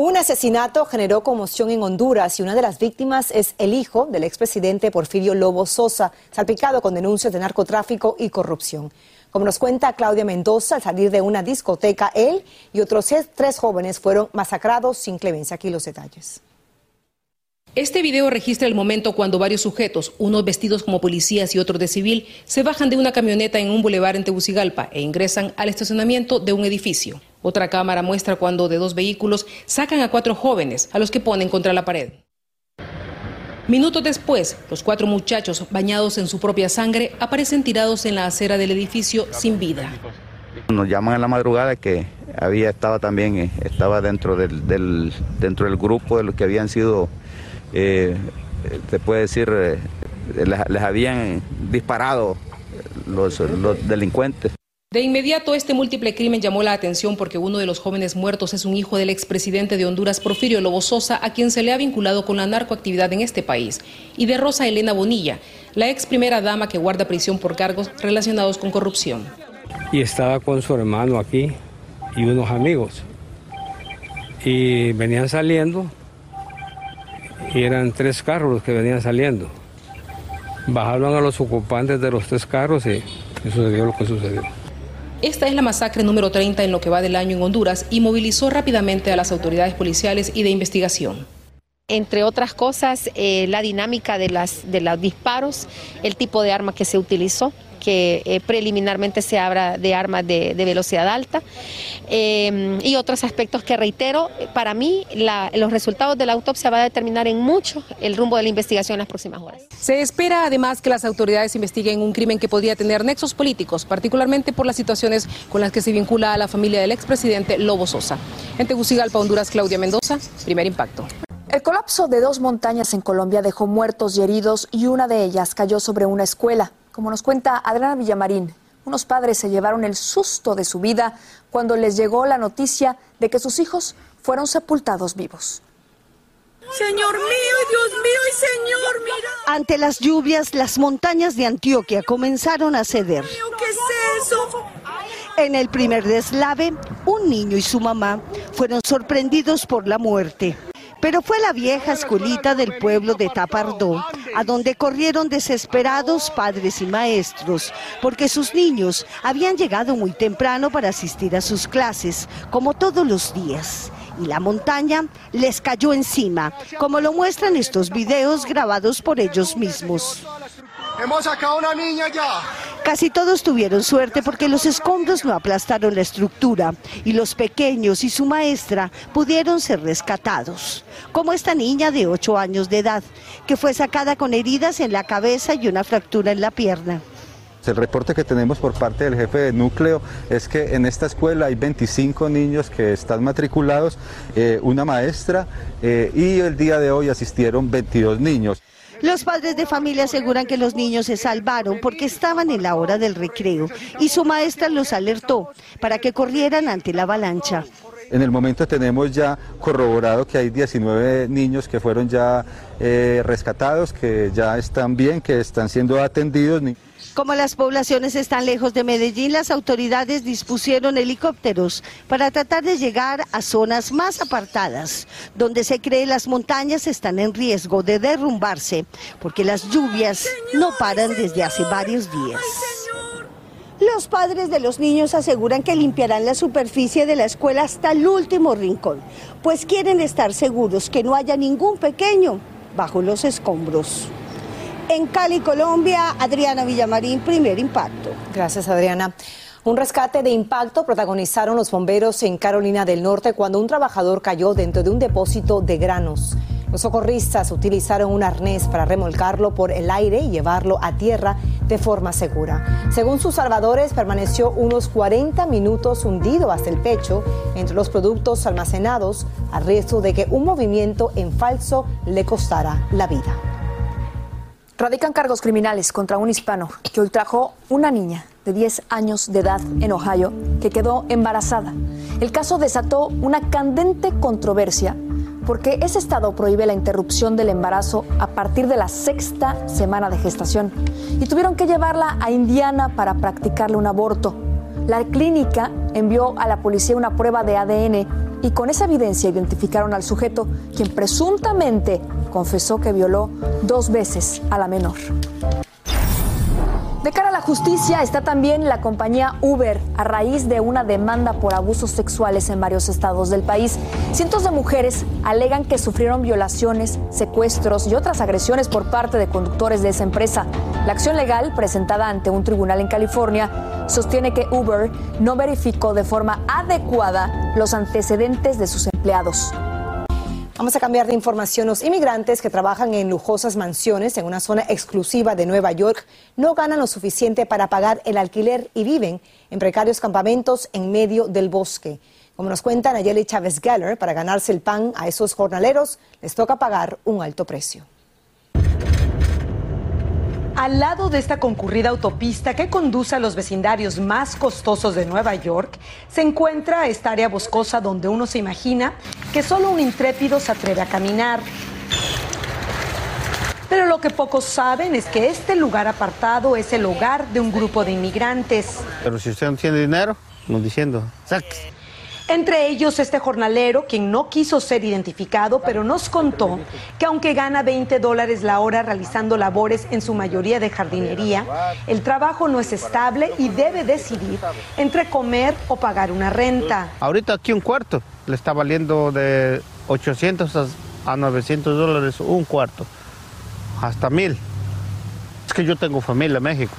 Un asesinato generó conmoción en Honduras y una de las víctimas es el hijo del expresidente Porfirio Lobo Sosa, salpicado con denuncias de narcotráfico y corrupción. Como nos cuenta Claudia Mendoza, al salir de una discoteca, él y otros tres jóvenes fueron masacrados sin clemencia. Aquí los detalles. Este video registra el momento cuando varios sujetos, unos vestidos como policías y otros de civil, se bajan de una camioneta en un bulevar en Tegucigalpa e ingresan al estacionamiento de un edificio. Otra cámara muestra cuando de dos vehículos sacan a cuatro jóvenes, a los que ponen contra la pared. Minutos después, los cuatro muchachos, bañados en su propia sangre, aparecen tirados en la acera del edificio sin vida. Nos llaman en la madrugada que había estaba también eh, estaba dentro del, dentro del grupo de los que habían sido eh, se puede decir, eh, les, habían disparado los, delincuentes. De inmediato, este múltiple crimen llamó la atención porque uno de los jóvenes muertos es un hijo del expresidente de Honduras, Porfirio Lobo Sosa, a quien se le ha vinculado con la narcoactividad en este país, y de Rosa Elena Bonilla, la ex primera dama que guarda prisión por cargos relacionados con corrupción. Y estaba con su hermano aquí y unos amigos. Y venían saliendo y eran tres carros los que venían saliendo. Bajaron a los ocupantes de los tres carros y, sucedió lo que sucedió. Esta es la masacre número 30 en lo que va del año en Honduras y movilizó rápidamente a las autoridades policiales y de investigación entre otras cosas, eh, la dinámica de, las, de los disparos, el tipo de arma que se utilizó que eh, preliminarmente se habla de armas de, velocidad alta eh, y otros aspectos que reitero, para mí los resultados de la autopsia va a determinar en mucho el rumbo de la investigación en las próximas horas. Se espera además que las autoridades investiguen un crimen que podría tener nexos políticos, particularmente por las situaciones con las que se vincula a la familia del expresidente Lobo Sosa. En Tegucigalpa, Honduras, Claudia Mendoza, primer impacto. El colapso de dos montañas en Colombia dejó muertos y heridos y una de ellas cayó sobre una escuela. Como nos cuenta Adriana Villamarín, unos padres se llevaron el susto de su vida cuando les llegó la noticia de que sus hijos fueron sepultados vivos. Señor mío, Dios mío y Señor, mira. Ante las lluvias, las montañas de Antioquia comenzaron a ceder. ¿Qué es eso? En el primer deslave, un niño y su mamá fueron sorprendidos por la muerte. Pero fue la vieja escuelita del pueblo de Tapardó, a donde corrieron desesperados padres y maestros, porque sus niños habían llegado muy temprano para asistir a sus clases, como todos los días. Y la montaña les cayó encima, como lo muestran estos videos grabados por ellos mismos. Hemos sacado una niña ya. Casi todos tuvieron suerte porque los escombros no aplastaron la estructura y los pequeños y su maestra pudieron ser rescatados, como esta niña de 8 años de edad, que fue sacada con heridas en la cabeza y una fractura en la pierna. El reporte que tenemos por parte del jefe de núcleo es que en esta escuela hay 25 niños que están matriculados, eh, una maestra eh, y el día de hoy asistieron 22 niños. Los padres de familia aseguran que los niños se salvaron porque estaban en la hora del recreo y su maestra los alertó para que corrieran ante la avalancha. En el momento tenemos ya corroborado que hay 19 niños que fueron ya eh, rescatados, que ya están bien, que están siendo atendidos. Como las poblaciones están lejos de Medellín, las autoridades dispusieron helicópteros para tratar de llegar a zonas más apartadas, donde se cree las montañas están en riesgo de derrumbarse, porque las lluvias no paran desde hace varios días. Los padres de los niños aseguran que limpiarán la superficie de la escuela hasta el último rincón, pues quieren estar seguros que no haya ningún pequeño bajo los escombros. En Cali, Colombia, Adriana Villamarín, primer impacto. Gracias, Adriana. Un rescate de impacto protagonizaron los bomberos en Carolina del Norte cuando un trabajador cayó dentro de un depósito de granos. Los socorristas utilizaron un arnés para remolcarlo por el aire y llevarlo a tierra de forma segura. Según sus salvadores, permaneció unos 40 minutos hundido hasta el pecho entre los productos almacenados, al riesgo de que un movimiento en falso le costara la vida. Radican cargos criminales contra un hispano que hoy trajo una niña de 10 años de edad en Ohio que quedó embarazada. El caso desató una candente controversia porque ese estado prohíbe la interrupción del embarazo a partir de la sexta semana de gestación y tuvieron que llevarla a Indiana para practicarle un aborto. La clínica envió a la policía una prueba de ADN y con esa evidencia identificaron al sujeto, quien presuntamente confesó que violó dos veces a la menor. De cara a la justicia está también la compañía Uber a raíz de una demanda por abusos sexuales en varios estados del país. Cientos de mujeres alegan que sufrieron violaciones, secuestros y otras agresiones por parte de conductores de esa empresa. La acción legal presentada ante un tribunal en California sostiene que Uber no verificó de forma adecuada los antecedentes de sus empleados. Vamos a cambiar de información. Los inmigrantes que trabajan en lujosas mansiones en una zona exclusiva de Nueva York no ganan lo suficiente para pagar el alquiler y viven en precarios campamentos en medio del bosque. Como nos cuenta Nayeli Chávez Geller, para ganarse el pan a esos jornaleros les toca pagar un alto precio. Al lado de esta concurrida autopista que conduce a los vecindarios más costosos de Nueva York, se encuentra esta área boscosa donde uno se imagina que solo un intrépido se atreve a caminar. Pero lo que pocos saben es que este lugar apartado es el hogar de un grupo de inmigrantes. Pero si usted no tiene dinero, no diciendo, entre ellos este jornalero, quien no quiso ser identificado, pero nos contó que aunque gana 20 dólares la hora realizando labores en su mayoría de jardinería, el trabajo no es estable y debe decidir entre comer o pagar una renta. Ahorita aquí un cuarto le está valiendo de 800 a 900 dólares un cuarto, hasta mil. Es que yo tengo familia en México.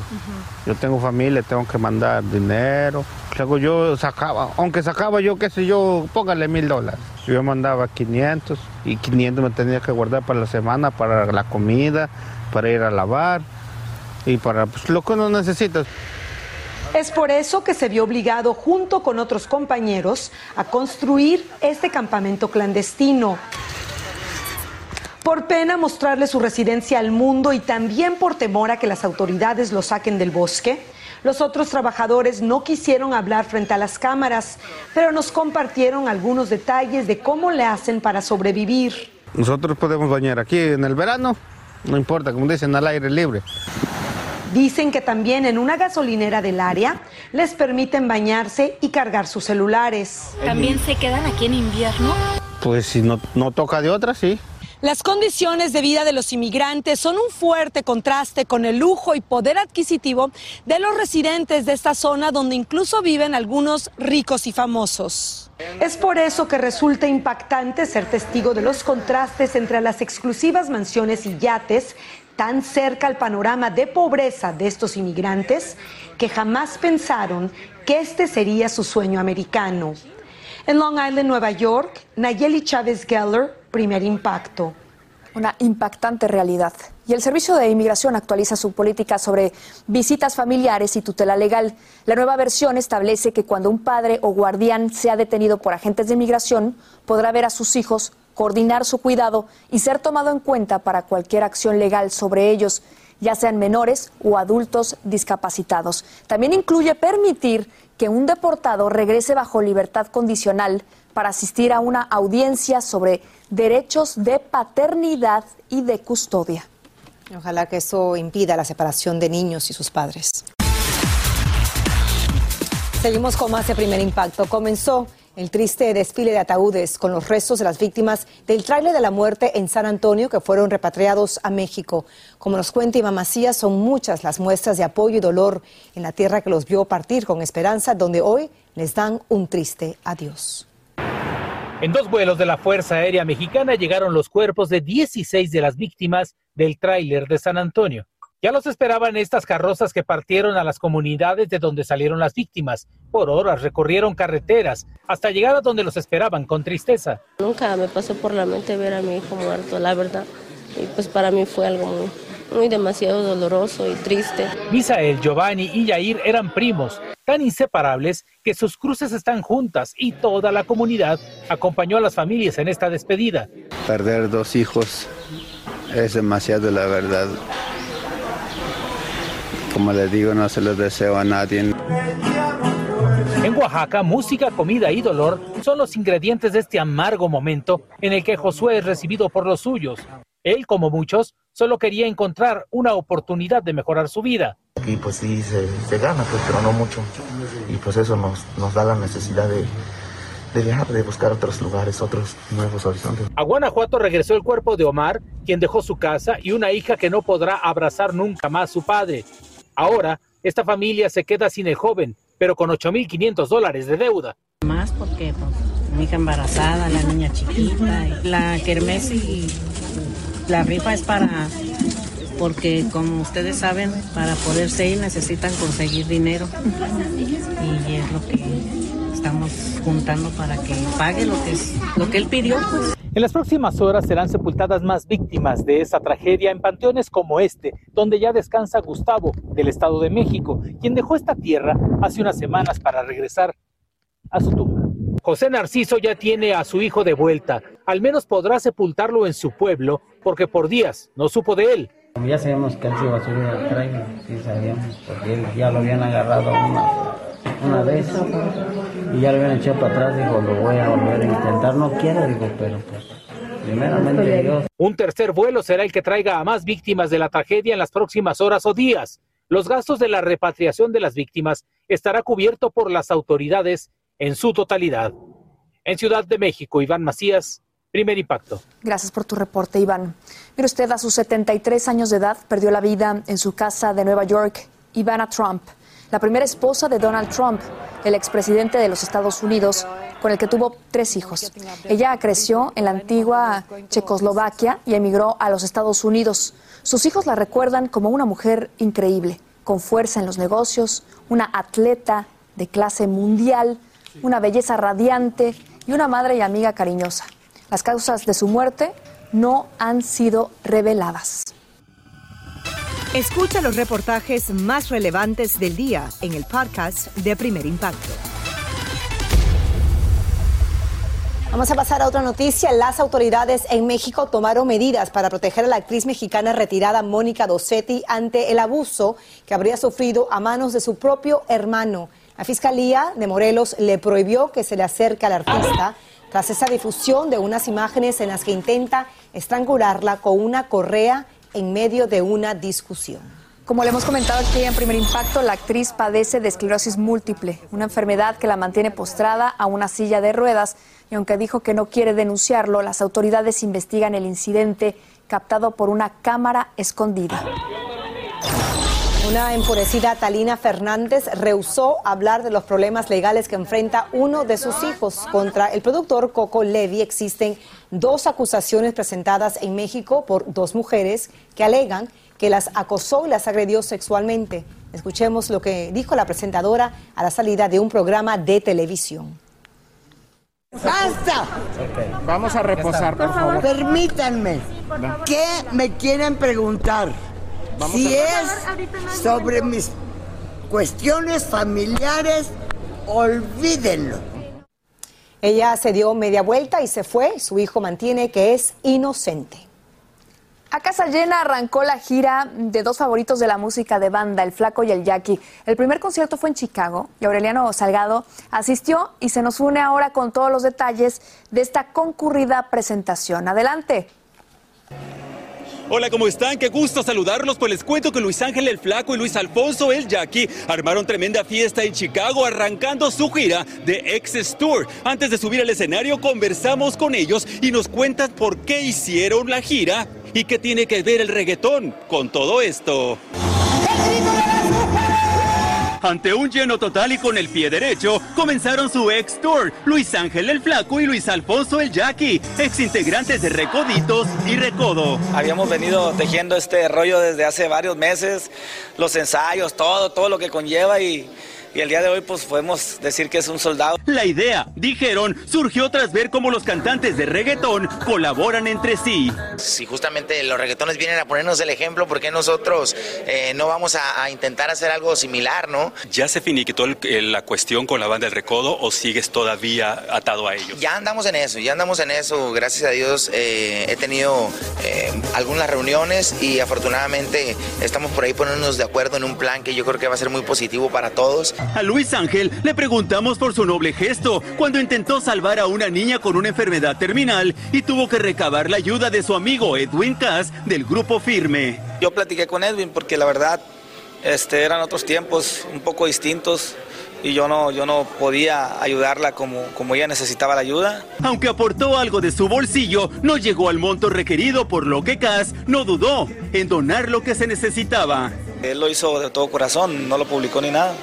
Yo tengo familia, tengo que mandar dinero. Luego yo sacaba, aunque sacaba yo, qué sé yo, póngale mil dólares. Yo mandaba 500 y 500 me tenía que guardar para la semana, para la comida, para ir a lavar y para pues, lo que uno necesita. Es por eso que se vio obligado, junto con otros compañeros, a construir este campamento clandestino por pena mostrarle su residencia al mundo y también por temor a que las autoridades lo saquen del bosque. Los otros trabajadores no quisieron hablar frente a las cámaras, pero nos compartieron algunos detalles de cómo le hacen para sobrevivir. Nosotros podemos bañar aquí en el verano, no importa, como dicen, al aire libre. Dicen que también en una gasolinera del área les permiten bañarse y cargar sus celulares. ¿También se quedan aquí en invierno? Pues si no, no toca de otra, sí. Las condiciones de vida de los inmigrantes son un fuerte contraste con el lujo y poder adquisitivo de los residentes de esta zona donde incluso viven algunos ricos y famosos. Es por eso que resulta impactante ser testigo de los contrastes entre las exclusivas mansiones y yates tan cerca al panorama de pobreza de estos inmigrantes que jamás pensaron que este sería su sueño americano. En Long Island, Nueva York, Nayeli Chávez Geller, primer impacto. Una impactante realidad. Y el Servicio de Inmigración actualiza su política sobre visitas familiares y tutela legal. La nueva versión establece que cuando un padre o guardián sea detenido por agentes de inmigración, podrá ver a sus hijos, coordinar su cuidado y ser tomado en cuenta para cualquier acción legal sobre ellos, ya sean menores o adultos discapacitados. También incluye permitir que un deportado regrese bajo libertad condicional para asistir a una audiencia sobre derechos de paternidad y de custodia. Ojalá que eso impida la separación de niños y sus padres. Seguimos con más de primer impacto. Comenzó el triste desfile de ataúdes con los restos de las víctimas del tráiler de la muerte en San Antonio que fueron repatriados a México. Como nos cuenta Iván Macías, son muchas las muestras de apoyo y dolor en la tierra que los vio partir con esperanza, donde hoy les dan un triste adiós. En dos vuelos de la Fuerza Aérea Mexicana llegaron los cuerpos de 16 de las víctimas del tráiler de San Antonio. Ya los esperaban estas carrozas que partieron a las comunidades de donde salieron las víctimas. Por horas recorrieron carreteras hasta llegar a donde los esperaban con tristeza. Nunca me pasó por la mente ver a mi hijo muerto, la verdad. Y pues para mí fue algo muy, muy demasiado doloroso y triste. Misael, Giovanni y Yair eran primos, tan inseparables que sus cruces están juntas y toda la comunidad acompañó a las familias en esta despedida. Perder dos hijos es demasiado, la verdad como les digo, no se los deseo a nadie. En Oaxaca, música, comida y dolor son los ingredientes de este amargo momento en el que Josué es recibido por los suyos. Él, como muchos, solo quería encontrar una oportunidad de mejorar su vida. Aquí pues sí se, gana, pues, pero no mucho. Y pues eso nos, nos da la necesidad de, de viajar, de buscar otros lugares, otros nuevos horizontes. A Guanajuato regresó el cuerpo de Omar, quien dejó su casa y una hija que no podrá abrazar nunca más a su padre. Ahora, esta familia se queda sin el joven, pero con 8.500 dólares de deuda. Más porque pues, mi hija embarazada, la niña chiquita, la kermés la rifa es para, porque como ustedes saben, para poderse ir necesitan conseguir dinero y es lo que estamos juntando para que pague lo que, lo que él pidió. Pues. En las próximas horas serán sepultadas más víctimas de esa tragedia en panteones como este, donde ya descansa Gustavo, del Estado de México, quien dejó esta tierra hace unas semanas para regresar a su tumba. José Narciso ya tiene a su hijo de vuelta. Al menos podrá sepultarlo en su pueblo, porque por días no supo de él. Ya sabíamos que él se iba a subir al tren, sí sabíamos, porque ya lo habían agarrado una, una vez y ya lo habían echado para atrás, dijo, lo voy a volver a intentar, no quiero, digo, pero pues primeramente Dios. Un tercer vuelo será el que traiga a más víctimas de la tragedia en las próximas horas o días. Los gastos de la repatriación de las víctimas estará cubierto por las autoridades en su totalidad. En Ciudad de México, Iván Macías, primer impacto. Gracias por tu reporte, Iván. Mire usted, a sus 73 años de edad perdió la vida en su casa de Nueva York, Ivana Trump la primera esposa de Donald Trump, el expresidente de los Estados Unidos, con el que tuvo tres hijos. Ella creció en la antigua Checoslovaquia y emigró a los Estados Unidos. Sus hijos la recuerdan como una mujer increíble, con fuerza en los negocios, una atleta de clase mundial, una belleza radiante y una madre y amiga cariñosa. Las causas de su muerte no han sido reveladas. Escucha los reportajes más relevantes del día en el podcast de Primer Impacto. Vamos a pasar a otra noticia. Las autoridades en México tomaron medidas para proteger a la actriz mexicana retirada Mónica Dosetti ante el abuso que habría sufrido a manos de su propio hermano. La Fiscalía de Morelos le prohibió que se le acerque al artista tras esa difusión de unas imágenes en las que intenta estrangularla con una correa en medio de una discusión. Como le hemos comentado aquí en Primer Impacto, la actriz padece de esclerosis múltiple, una enfermedad que la mantiene postrada a una silla de ruedas y aunque dijo que no quiere denunciarlo, las autoridades investigan el incidente captado por una cámara escondida. Una enfurecida Talina Fernández rehusó hablar de los problemas legales que enfrenta uno de sus hijos. Contra el productor Coco Levy existen dos acusaciones presentadas en México por dos mujeres que alegan que las acosó y las agredió sexualmente. Escuchemos lo que dijo la presentadora a la salida de un programa de televisión. ¡Basta! Vamos a reposar, por favor. Permítanme. ¿Qué me quieren preguntar? Si es sobre mis cuestiones familiares, olvídenlo. Ella se dio media vuelta y se fue. Su hijo mantiene que es inocente. A casa llena arrancó la gira de dos favoritos de la música de banda, el Flaco y el Jackie. El primer concierto fue en Chicago y Aureliano Salgado asistió y se nos une ahora con todos los detalles de esta concurrida presentación. Adelante. Hola, ¿cómo están? Qué gusto saludarlos. Pues les cuento que Luis Ángel el Flaco y Luis Alfonso el Jackie armaron tremenda fiesta en Chicago arrancando su gira de Excess Tour. Antes de subir al escenario conversamos con ellos y nos cuentan por qué hicieron la gira y qué tiene que ver el reggaetón con todo esto. Ante un lleno total y con el pie derecho, comenzaron su ex tour, Luis Ángel el Flaco y Luis Alfonso el Jackie, ex integrantes de Recoditos y Recodo. Habíamos venido tejiendo este rollo desde hace varios meses, los ensayos, todo, todo lo que conlleva y y el día de hoy pues podemos decir que es un soldado. La idea, dijeron, surgió tras ver cómo los cantantes de reggaetón colaboran entre sí. Si justamente los reggaetones vienen a ponernos el ejemplo, ¿por qué nosotros eh, no vamos a, intentar hacer algo similar, no? ¿Ya se finiquitó la cuestión con la banda del Recodo o sigues todavía atado a ellos? Ya andamos en eso, ya andamos en eso. Gracias a Dios eh, he tenido eh, algunas reuniones y afortunadamente estamos por ahí poniéndonos de acuerdo en un plan que yo creo que va a ser muy positivo para todos. A Luis Ángel le preguntamos por su noble gesto cuando intentó salvar a una niña con una enfermedad terminal y tuvo que recabar la ayuda de su amigo Edwin Cass del grupo Firme. Yo platiqué con Edwin porque la verdad este, eran otros tiempos un poco distintos y yo no, yo no podía ayudarla como, como ella necesitaba la ayuda. Aunque aportó algo de su bolsillo, no llegó al monto requerido, por lo que Cass no dudó en donar lo que se necesitaba. Él lo hizo de todo corazón, no lo publicó ni nada.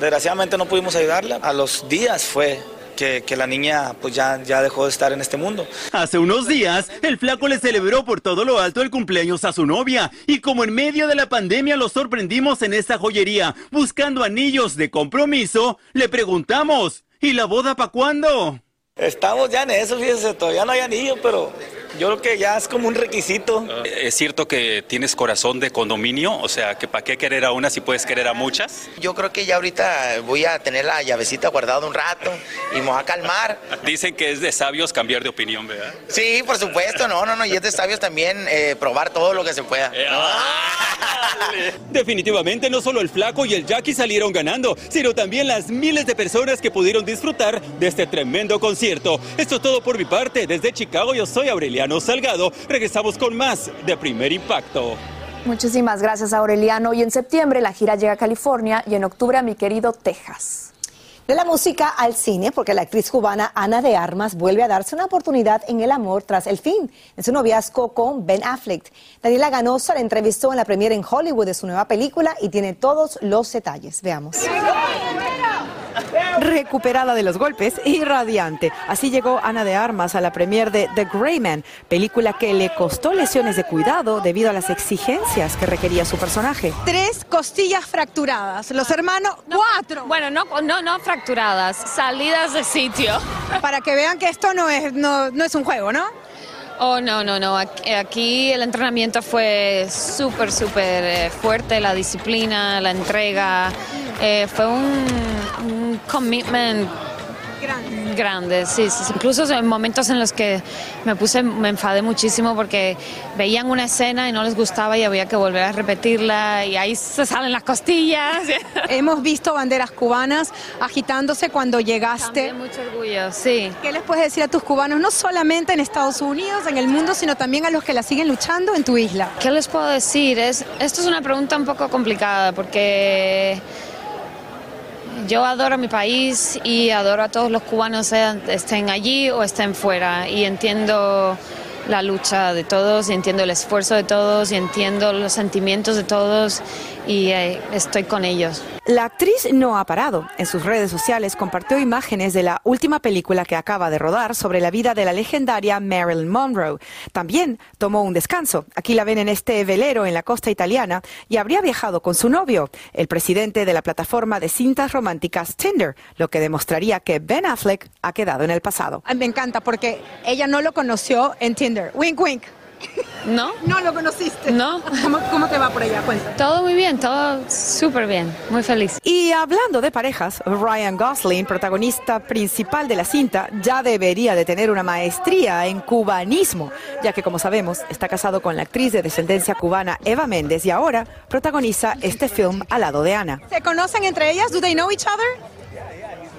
Desgraciadamente no pudimos ayudarla. A los días fue que, que, la niña pues ya, ya dejó de estar en este mundo. Hace unos días, el flaco le celebró por todo lo alto el cumpleaños a su novia y como en medio de la pandemia lo sorprendimos en esta joyería buscando anillos de compromiso, le preguntamos, ¿y la boda para cuándo? Estamos ya en eso, fíjese, todavía no hay anillo, pero yo creo que ya es como un requisito. Eh, ¿Es cierto que tienes corazón de condominio? O sea, que ¿para qué querer a una si puedes querer a muchas? Yo creo que ya ahorita voy a tener la llavecita guardada un rato y me voy a calmar. Dicen que es de sabios cambiar de opinión, ¿verdad? Sí, por supuesto, no, no, no, y es de sabios también eh, probar todo lo que se pueda. Eh, Definitivamente no solo el flaco y el Jackie salieron ganando, sino también las miles de personas que pudieron disfrutar de este tremendo concierto. Esto es todo por mi parte. Desde Chicago yo soy Salgado. Regresamos con más de Primer Impacto. Muchísimas gracias, Aureliano. Y en septiembre la gira llega a California y en octubre a mi querido Texas. De la música al cine, porque la actriz cubana Ana de Armas vuelve a darse una oportunidad en el amor tras el fin de su noviazgo con Ben Affleck. Daniela Ganosa la entrevistó en la premiere en Hollywood de su nueva película y tiene todos los detalles. Veamos recuperada de los golpes y radiante. Así llegó Ana de Armas a la premier de The Greyman, película que le costó lesiones de cuidado debido a las exigencias que requería su personaje. Tres costillas fracturadas, los hermanos cuatro. Bueno, no, no, no fracturadas, salidas de sitio. Para que vean que esto no es, no, no es un juego, ¿no? Oh, no, no, no. Aquí el entrenamiento fue súper, súper eh, fuerte, la disciplina, la entrega. Eh, fue un, un commitment Grande. Grande, sí, Incluso en momentos en los que me puse, me enfadé muchísimo porque veían una escena y no les gustaba y había que volver a repetirla y ahí se salen las costillas. Hemos visto banderas cubanas agitándose cuando llegaste. También mucho orgullo, sí. ¿Qué les puedes decir a tus cubanos, no solamente en Estados Unidos, en el mundo, sino también a los que la siguen luchando en tu isla? ¿Qué les puedo decir? Es, esto es una pregunta un poco complicada porque yo adoro mi país y adoro a todos los cubanos, estén allí o estén fuera. Y entiendo la lucha de todos y entiendo el esfuerzo de todos y entiendo los sentimientos de todos y eh, estoy con ellos. La actriz no ha parado. En sus redes sociales compartió imágenes de la última película que acaba de rodar sobre la vida de la legendaria Marilyn Monroe. También tomó un descanso. Aquí la ven en este velero en la costa italiana y habría viajado con su novio, el presidente de la plataforma de cintas románticas Tinder, lo que demostraría que Ben Affleck ha quedado en el pasado. Me encanta porque ella no lo conoció en Tinder. Wink, wink. ¿No? ¿No lo conociste? No. ¿Cómo, te va por allá? Cuenta. Todo muy bien, todo súper bien, muy feliz. Y hablando de parejas, Ryan Gosling, protagonista principal de la cinta, ya debería de tener una maestría en cubanismo, ya que como sabemos está casado con la actriz de descendencia cubana Eva Méndez y ahora protagoniza este film al lado de Ana. ¿Se conocen entre ellas? Do they know each other?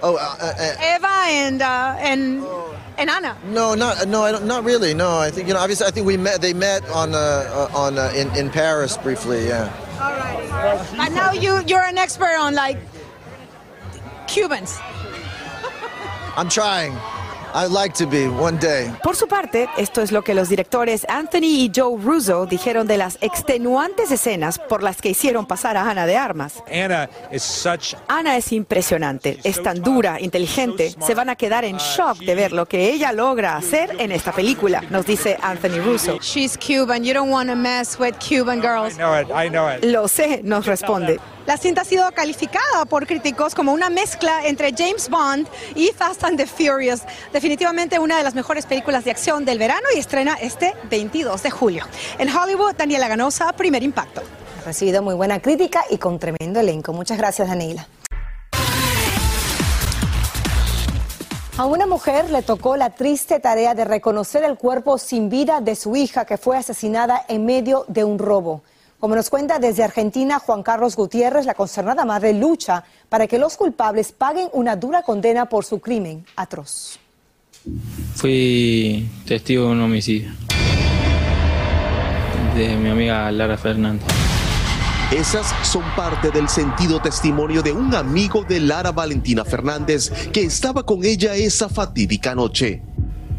Oh, uh, uh, uh Eva and, and and Anna? No, not no, I don't, not really. No, I think you know. Obviously, I think we met. They met on uh, uh on uh, in in Paris briefly. Yeah. All right. And now you you're an expert on like Cubans. I'm trying. I'd like to be one day. Por su parte, esto es lo que los directores Anthony y Joe Russo dijeron de las extenuantes escenas por las que hicieron pasar a Ana de armas. Anna is such Ana es impresionante, es tan dura, inteligente, se van a quedar en shock de ver lo que ella logra hacer en esta película, nos dice Anthony Russo. She's Cuban. You don't want to mess with Cuban girls. I know it. I know it. Lo sé, nos responde. La cinta ha sido calificada por críticos como una mezcla entre James Bond y Fast and the Furious. Definitivamente una de las mejores películas de acción del verano y estrena este 22 de julio. En Hollywood, Daniela Ganosa, Primer Impacto. Ha recibido muy buena crítica y con tremendo elenco. Muchas gracias, Daniela. A una mujer le tocó la triste tarea de reconocer el cuerpo sin vida de su hija que fue asesinada en medio de un robo. Como nos cuenta desde Argentina Juan Carlos Gutiérrez, la consternada madre lucha para que los culpables paguen una dura condena por su crimen atroz. Fui testigo de un homicidio de mi amiga Lara Fernández. Esas son parte del sentido testimonio de un amigo de Lara Valentina Fernández que estaba con ella esa fatídica noche.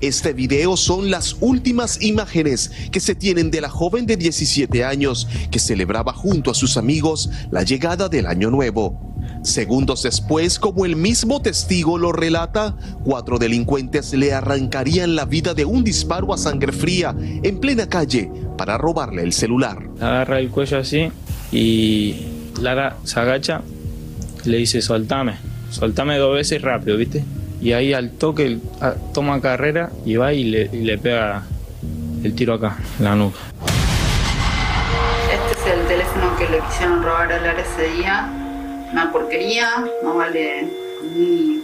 Este video son las últimas imágenes que se tienen de la joven de 17 años que celebraba junto a sus amigos la llegada del año nuevo. Segundos después, como el mismo testigo lo relata, cuatro delincuentes le arrancarían la vida de un disparo a sangre fría en plena calle para robarle el celular. Agarra el cuello así y Lara se agacha, le dice soltame, soltame dos veces rápido, ¿viste? Y ahí al toque toma carrera y va y le, le pega el tiro acá, la nuca. Este es el teléfono que le quisieron robar a Lara ese día. Una porquería, no vale ni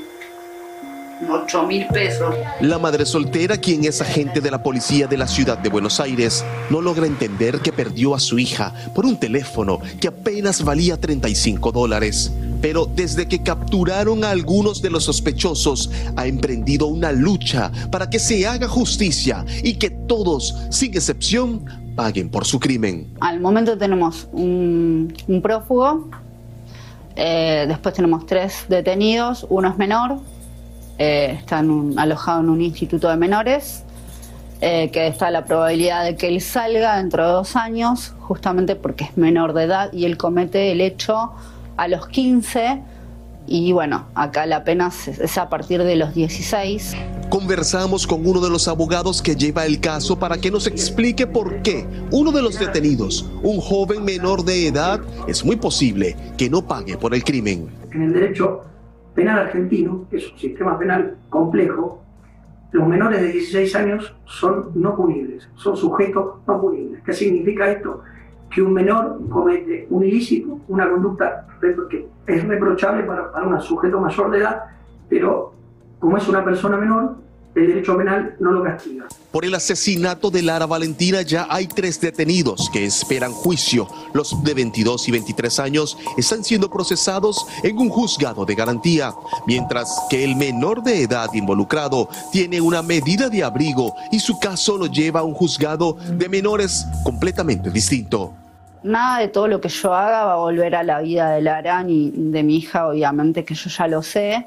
8 mil pesos. La madre soltera, quien es agente de la policía de la ciudad de Buenos Aires, no logra entender que perdió a su hija por un teléfono que apenas valía 35 dólares. Pero desde que capturaron a algunos de los sospechosos, ha emprendido una lucha para que se haga justicia y que todos, sin excepción, paguen por su crimen. Al momento tenemos un, un prófugo, eh, después tenemos tres detenidos, uno es menor, eh, está en un- alojado en un instituto de menores, eh, que está la probabilidad de que él salga dentro de dos años, justamente porque es menor de edad y él comete el hecho a los 15 y bueno, acá la pena es- es a partir de los 16. Conversamos con uno de los abogados que lleva el caso para que nos explique por qué uno de los detenidos, un joven menor de edad, es muy posible que no pague por el crimen. En el derecho penal argentino, que es un sistema penal complejo, los menores de 16 años son no punibles, son sujetos no punibles. ¿Qué significa esto? Que un menor comete un ilícito, una conducta que es reprochable para, para un sujeto mayor de edad, pero como es una persona menor, el derecho penal no lo castiga. Por el asesinato de Lara Valentina ya hay tres detenidos que esperan juicio. Los de 22 y 23 años están siendo procesados en un juzgado de garantía, mientras que el menor de edad involucrado tiene una medida de abrigo y su caso lo lleva a un juzgado de menores completamente distinto. Nada de todo lo que yo haga va a volver a la vida de Lara ni de mi hija, obviamente que yo ya lo sé.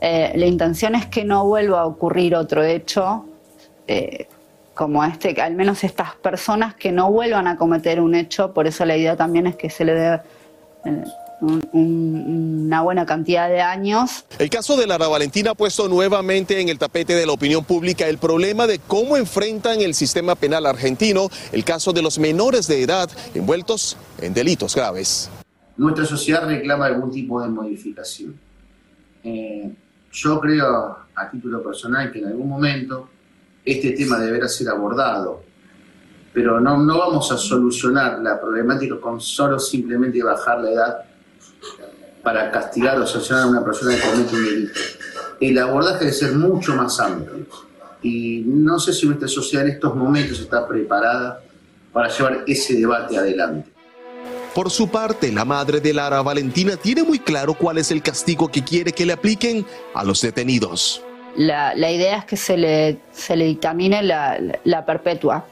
Eh, la intención es que no vuelva a ocurrir otro hecho eh, como este, que al menos estas personas que no vuelvan a cometer un hecho, por eso la idea también es que se le dé eh, un- un- una buena cantidad de años El caso de Lara Valentina ha puesto nuevamente en el tapete de la opinión pública el problema de cómo enfrentan el sistema penal argentino el caso de los menores de edad envueltos en delitos graves. nuestra sociedad reclama algún tipo de modificación. Eh, yo creo, a título personal, que en algún momento este tema deberá ser abordado, pero no, no vamos a solucionar la problemática con solo simplemente bajar la edad para castigar o sancionar a una persona que comete un delito. El abordaje debe ser mucho más amplio. Y no sé si nuestra sociedad en estos momentos está preparada para llevar ese debate adelante. Por su parte, la madre de Lara Valentina tiene muy claro cuál es el castigo que quiere que le apliquen a los detenidos. La, la idea es que se le, se le dictamine la, la- la perpetua.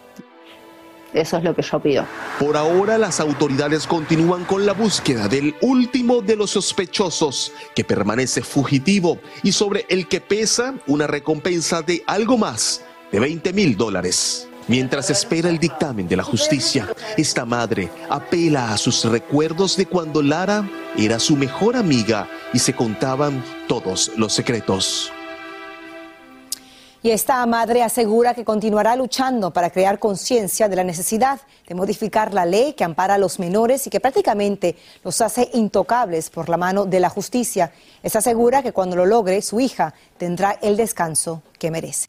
Eso es lo que yo pido. Por ahora las autoridades continúan con la búsqueda del último de los sospechosos que permanece fugitivo y sobre el que pesa una recompensa de algo más de 20 mil dólares. Mientras espera el dictamen de la justicia, esta madre apela a sus recuerdos de cuando Lara era su mejor amiga y se contaban todos los secretos. Y esta madre asegura que continuará luchando para crear conciencia de la necesidad de modificar la ley que ampara a los menores y que prácticamente los hace intocables por la mano de la justicia. Es asegura que cuando lo logre, su hija tendrá el descanso que merece.